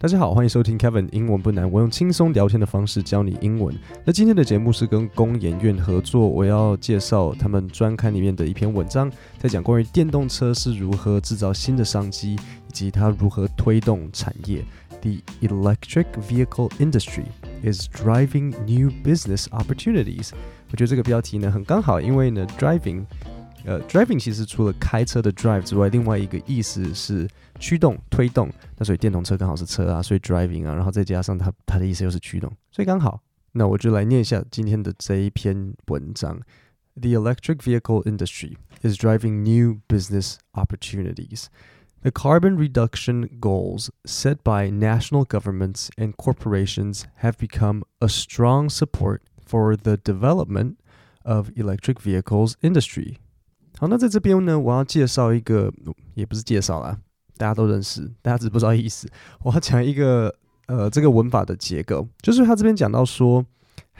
大家好，欢迎收听 Kevin 英文不难，我用轻松聊天的方式教你英文。那今天的节目是跟工研院合作，我要介绍他们专刊里面的一篇文章，在讲关于电动车是如何制造新的商机，以及它如何推动产业。The electric vehicle industry is driving new business opportunities。我觉得这个标题呢很刚好，因为呢 driving。呃，driving 其实除了开车的 drive 之外，另外一个意思是驱动、推动。那所以电动车刚好是车啊，所以 driving 啊，然后再加上它它的意思又是驱动，所以刚好。那我就来念一下今天的这一篇文章：The electric vehicle industry is driving new business opportunities. The carbon reduction goals set by national governments and corporations have become a strong support for the development of electric vehicles industry. 好，那在这边呢，我要介绍一个，也不是介绍啦，大家都认识，大家只不知道意思。我要讲一个，呃，这个文法的结构，就是他这边讲到说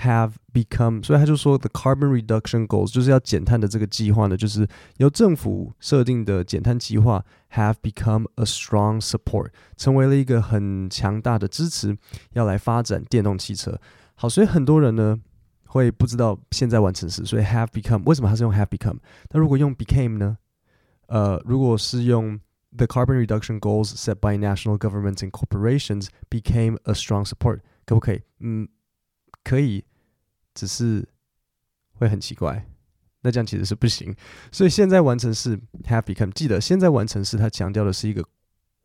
，have become，所以他就说，the carbon reduction goals，就是要减碳的这个计划呢，就是由政府设定的减碳计划，have become a strong support，成为了一个很强大的支持，要来发展电动汽车。好，所以很多人呢。会不知道现在完成时，所以 have become 为什么它是用 have become？那如果用 became 呢？呃，如果是用 the carbon reduction goals set by national governments and corporations became a strong support，可不可以？嗯，可以，只是会很奇怪。那这样其实是不行。所以现在完成式 have become，记得现在完成式它强调的是一个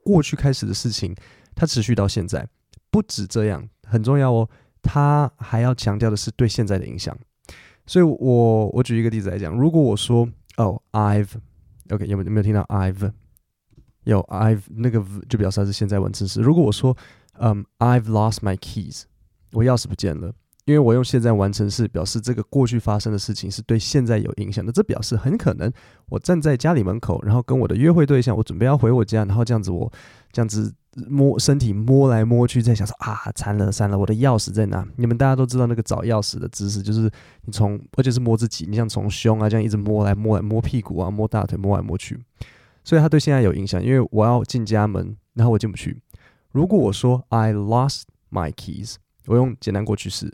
过去开始的事情，它持续到现在。不止这样，很重要哦。他还要强调的是对现在的影响，所以我我举一个例子来讲，如果我说哦，I've，OK，有没有有没有听到 I've？有 I've 那个就表示它是现在完成时。如果我说嗯，I've lost my keys，我钥匙不见了。因为我用现在完成式表示这个过去发生的事情是对现在有影响的，这表示很可能我站在家里门口，然后跟我的约会对象，我准备要回我家，然后这样子我这样子摸身体摸来摸去，在想说啊，惨了惨了，我的钥匙在哪？你们大家都知道那个找钥匙的姿势，就是你从而且是摸自己，你像从胸啊这样一直摸来摸来摸屁股啊，摸大腿摸来摸去，所以他对现在有影响。因为我要进家门，然后我进不去。如果我说 I lost my keys，我用简单过去式。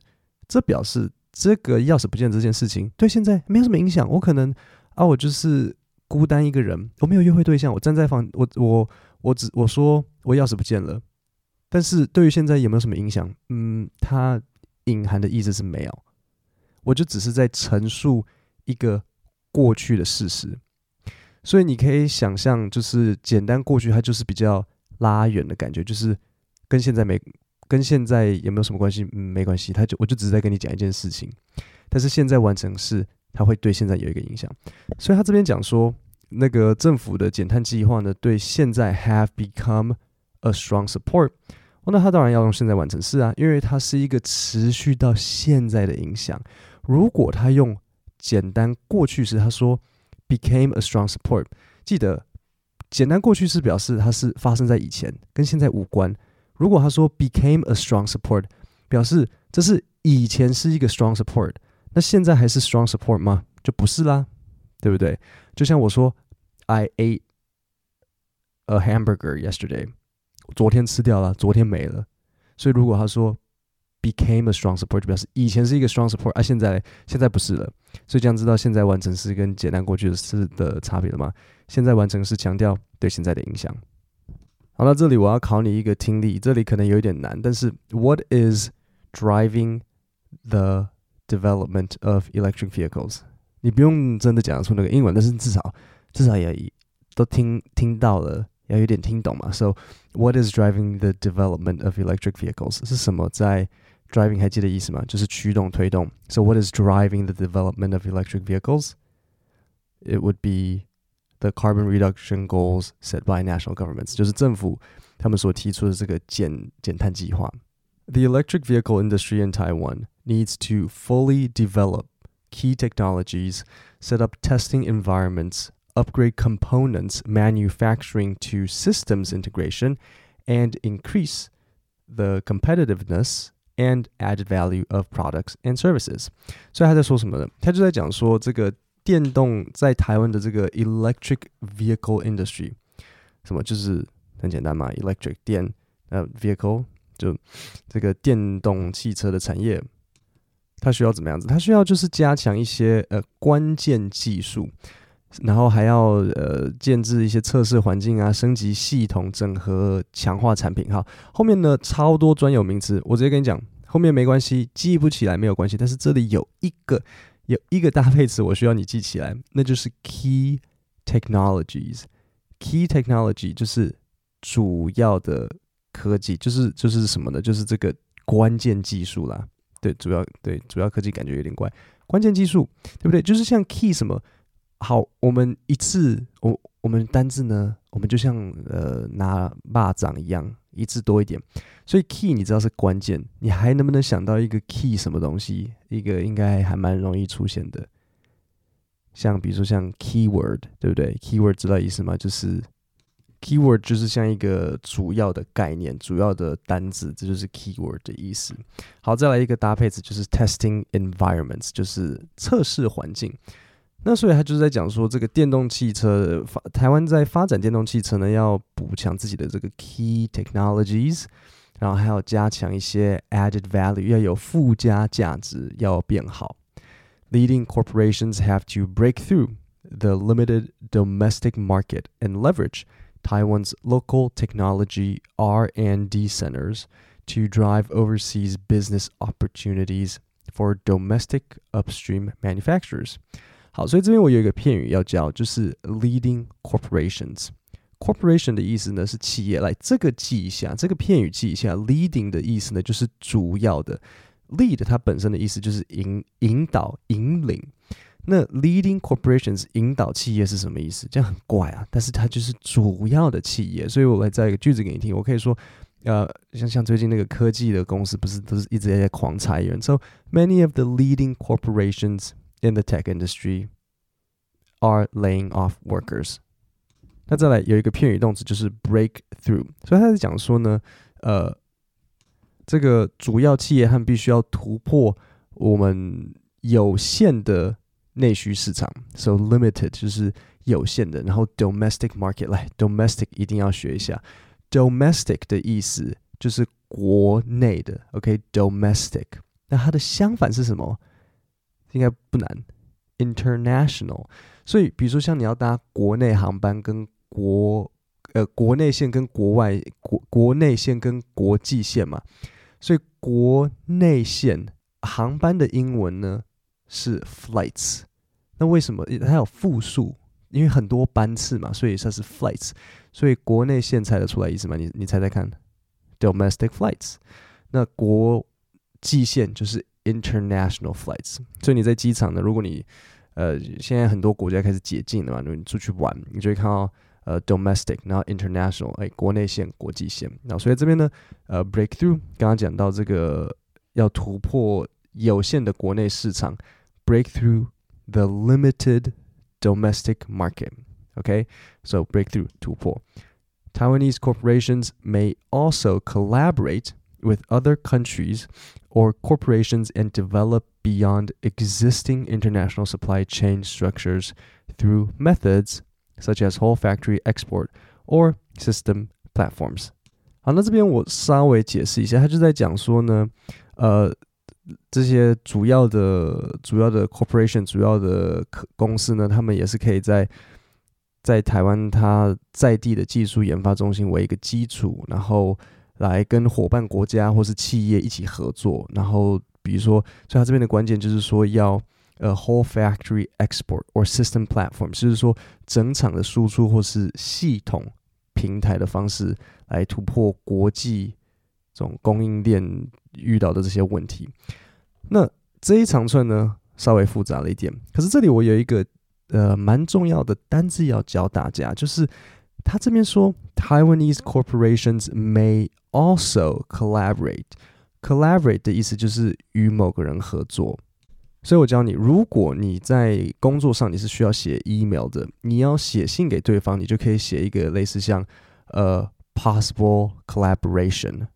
这表示这个钥匙不见这件事情对现在没有什么影响。我可能啊，我就是孤单一个人，我没有约会对象，我站在房，我我我只我说我钥匙不见了，但是对于现在有没有什么影响？嗯，它隐含的意思是没有，我就只是在陈述一个过去的事实。所以你可以想象，就是简单过去，它就是比较拉远的感觉，就是跟现在没。跟现在有没有什么关系？嗯，没关系。他就我就只是在跟你讲一件事情，但是现在完成式，它会对现在有一个影响。所以他这边讲说，那个政府的减碳计划呢，对现在 have become a strong support。哦，那他当然要用现在完成式啊，因为它是一个持续到现在的影响。如果他用简单过去时，他说 became a strong support，记得简单过去式表示它是发生在以前，跟现在无关。如果他说 became a strong support，表示这是以前是一个 strong support，那现在还是 strong support 吗？就不是啦，对不对？就像我说 I ate a hamburger yesterday，昨天吃掉了，昨天没了。所以如果他说 became a strong support，就表示以前是一个 strong support，啊，现在现在不是了。所以这样知道现在完成式跟简单过去式的差别了吗？现在完成式强调对现在的影响。好，那这里我要考你一个听力，这里可能有一点难，但是 What is driving the development of electric vehicles？ 你不用真的讲出那个英文，但是至少至少也都听听到了，要有点听懂嘛。So what is driving the development of electric vehicles？是什么在 driving？还记得意思吗？就是驱动、推动。So what is driving the development of electric vehicles？It would be The carbon reduction goals set by national governments，就是政府他们所提出的这个减减碳计划。The electric vehicle industry in Taiwan needs to fully develop key technologies, set up testing environments, upgrade components manufacturing to systems integration, and increase the competitiveness and added value of products and services。所以他在说什么呢？他就在讲说这个。电动在台湾的这个 electric vehicle industry，什么就是很简单嘛，electric 电 呃，vehicle 就这个电动汽车的产业， 它需要怎么样子？它需要就是加强一些呃关键技术，然后还要呃建置一些测试环境啊，升级系统，整合强化产品。哈，后面呢超多专有名词，我直接跟你讲，后面没关系，记不起来没有关系，但是这里有一个有一个搭配词，我需要你记起来，那就是 key technologies。key technology 就是主要的科技，就是就是什么呢？就是这个关键技术啦。对，主要对主要科技感觉有点怪，关键技术对不对？就是像 key 什么好，我们一次我我们单字呢，我们就像呃拿蚂蚱一样，一次多一点。所以 key 你知道是关键，你还能不能想到一个 key 什么东西？一个应该还蛮容易出现的。像比如说像 keyword，对不对？keyword 知道意思吗？就是 keyword 就是像一个主要的概念、主要的单字，这就是 keyword 的意思。好，再来一个搭配词，就是 testing environments，就是测试环境。那所以他就是在讲说，这个电动汽车发台湾在发展电动汽车呢，要补强自己的这个 key technologies，然后还要加强一些 added value，要有附加价值，要变好。Leading corporations have to break through the limited domestic market and leverage Taiwan's local technology R&D centers to drive overseas business opportunities for domestic upstream manufacturers. 好，所以这边我有一个片语要教，就是 leading corporations。corporation 的意思呢是企业，来这个记一下，这个片语记一下。leading 的意思呢就是主要的。Lead 它本身的意思就是引引导引领， 那 leading corporations 引导企业是什么意思？这样很怪啊，但是它就是主要的企业，所以我来造一个句子给你听。我可以说，呃，像像最近那个科技的公司，不是都是一直在狂裁员？So many of the leading corporations in the tech industry are laying off workers。那再来有一个片语动词就是 break through，所以他在讲说呢，呃。这个主要企业和必须要突破我们有限的内需市场，so limited 就是有限的。然后 domestic market 来，domestic 一定要学一下，domestic 的意思就是国内的，OK，domestic。那它的相反是什么？应该不难，international。所以比如说像你要搭国内航班跟国呃国内线跟国外国国内线跟国际线嘛。所以国内线航班的英文呢是 flights，那为什么它有复数？因为很多班次嘛，所以它是 flights。所以国内线猜得出来意思吗？你你猜猜看，domestic flights。那国际线就是 international flights。所以你在机场呢，如果你呃现在很多国家开始解禁了嘛，你出去玩，你就会看到。呃，domestic，然后 international，哎，国内线、国际线。然后所以这边呢，呃，breakthrough，刚刚讲到这个要突破有限的国内市场，breakthrough the limited domestic market。OK，so breakthrough 突破。Taiwanese corporations may also collaborate with other countries or corporations and develop beyond existing international supply chain structures through methods such as whole factory export or system platforms。好，那这边我稍微解释一下，他就在讲说呢，呃， 这些主要的、主要的 corporation、主要的公司呢，他们也是可以在在台湾它在地的技术研发中心为一个基础，然后来跟伙伴国家或是企业一起合作。然后比如说，所以他这边的关键就是说要。呃，whole factory export or system platform，就是说整场的输出或是系统平台的方式来突破国际这种供应链遇到的这些问题。那这一长串呢，稍微复杂了一点。可是这里我有一个呃蛮重要的单字要教大家，就是他这边说，Taiwanese corporations may also collaborate。collaborate 的意思就是与某个人合作。所以我教你，如果你在工作上你是需要写 email 的，你要写信给对方，你就可以写一个类似像呃 possible collaboration，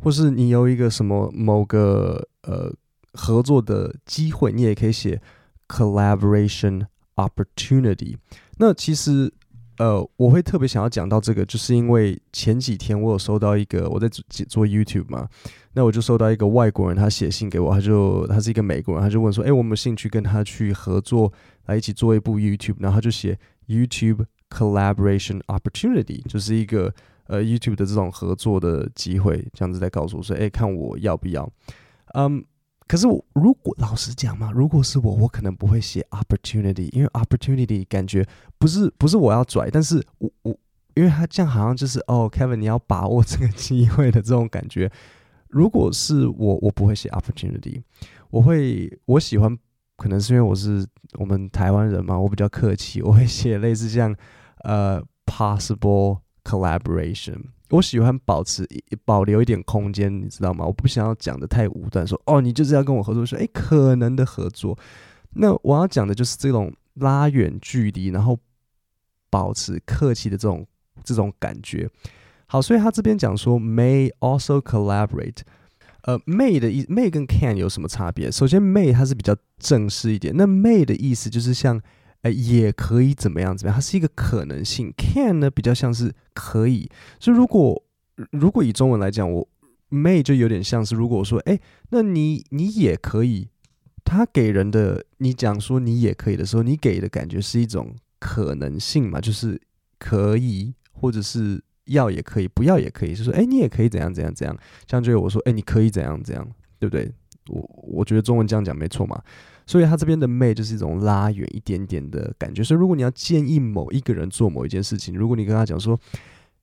或是你有一个什么某个呃合作的机会，你也可以写 collaboration opportunity。那其实呃，我会特别想要讲到这个，就是因为前几天我有收到一个，我在做做 YouTube 嘛，那我就收到一个外国人，他写信给我，他就他是一个美国人，他就问说，哎，我有没有兴趣跟他去合作，来一起做一部 YouTube，然后他就写 YouTube Collaboration Opportunity，就是一个呃 YouTube 的这种合作的机会，这样子在告诉我说，哎，看我要不要，嗯。可是我如果老实讲嘛，如果是我，我可能不会写 opportunity，因为 opportunity 感觉不是不是我要拽，但是我我因为他这样好像就是哦，Kevin 你要把握这个机会的这种感觉。如果是我，我不会写 opportunity，我会我喜欢，可能是因为我是我们台湾人嘛，我比较客气，我会写类似像呃 possible collaboration。我喜欢保持保留一点空间，你知道吗？我不想要讲得太武断，说哦，你就是要跟我合作，说诶，可能的合作。那我要讲的就是这种拉远距离，然后保持客气的这种这种感觉。好，所以他这边讲说 may also collaborate，呃，may 的意 may 跟 can 有什么差别？首先，may 它是比较正式一点，那 may 的意思就是像。哎，也可以怎么样？怎么样？它是一个可能性。Can 呢，比较像是可以。所以如果如果以中文来讲，我 may 就有点像是，如果我说，哎，那你你也可以。他给人的，你讲说你也可以的时候，你给的感觉是一种可能性嘛，就是可以，或者是要也可以，不要也可以。就是说，哎，你也可以怎样怎样怎样。像就我说，哎，你可以怎样怎样，对不对？我我觉得中文这样讲没错嘛。所以他这边的 may 就是一种拉远一点点的感觉。所以如果你要建议某一个人做某一件事情，如果你跟他讲说，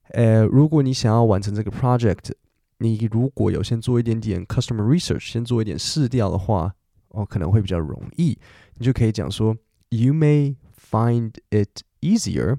呃，如果你想要完成这个 project，你如果有先做一点点 customer research，先做一点试调的话，哦，可能会比较容易。你就可以讲说，You may find it easier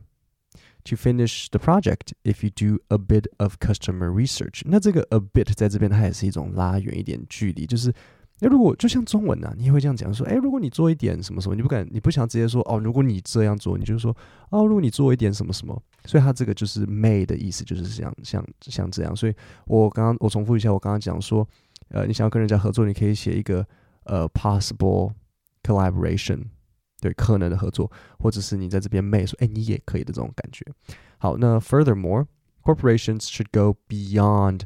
to finish the project if you do a bit of customer research。那这个 a bit 在这边它也是一种拉远一点距离，就是。那，如果就像中文呢、你也会这样讲说，诶，如果你做一点什么什么，你不敢，你不想直接说哦，如果你这样做，你就说哦，如果你做一点什么什么，所以它这个就是 may 的意思，就是像像像这样。所以我刚刚我重复一下，我刚刚讲说，呃，你想要跟人家合作，你可以写一个呃 possible collaboration，对，可能的合作，或者是你在这边 may 说，诶，你也可以的这种感觉。好，那 furthermore, corporations should go beyond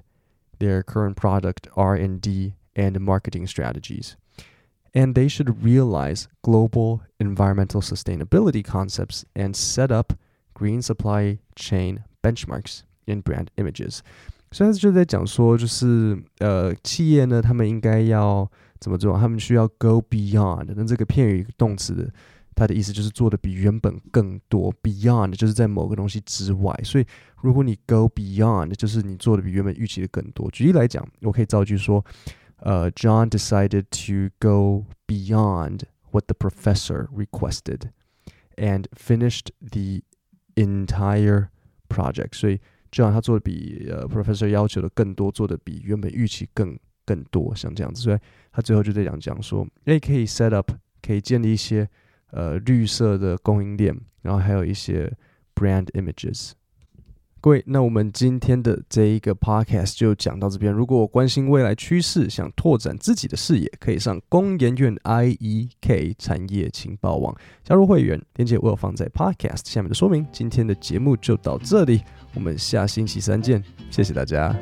their current product R and D marketing strategies. And they should realize global environmental sustainability concepts and set up green supply chain benchmarks in brand images. 所以就在讲说，就是呃，企业呢，他们应该要怎么做？他们需要 go beyond。那这个片语动词的，它的意思就是做的比原本更多。Beyond 就是在某个东西之外。所以如果你 go beyond，就是你做的比原本预期的更多。举例来讲，我可以造句说。 Uh, John decided to go beyond what the professor requested and finished the entire project. 所以，John 他做的比呃 professor 要求的更多，做的比原本预期更更多，像这样子。所以他最后就在讲讲说，诶，可以 set up，可以建立一些呃绿色的供应链，然后还有一些 brand images。 各位，那我们今天的这一个 podcast 就讲到这边。如果关心未来趋势，想拓展自己的视野，可以上工研院 IEK 产业情报网加入会员，链接我有放在 podcast 下面的说明。今天的节目就到这里，我们下星期三见，谢谢大家。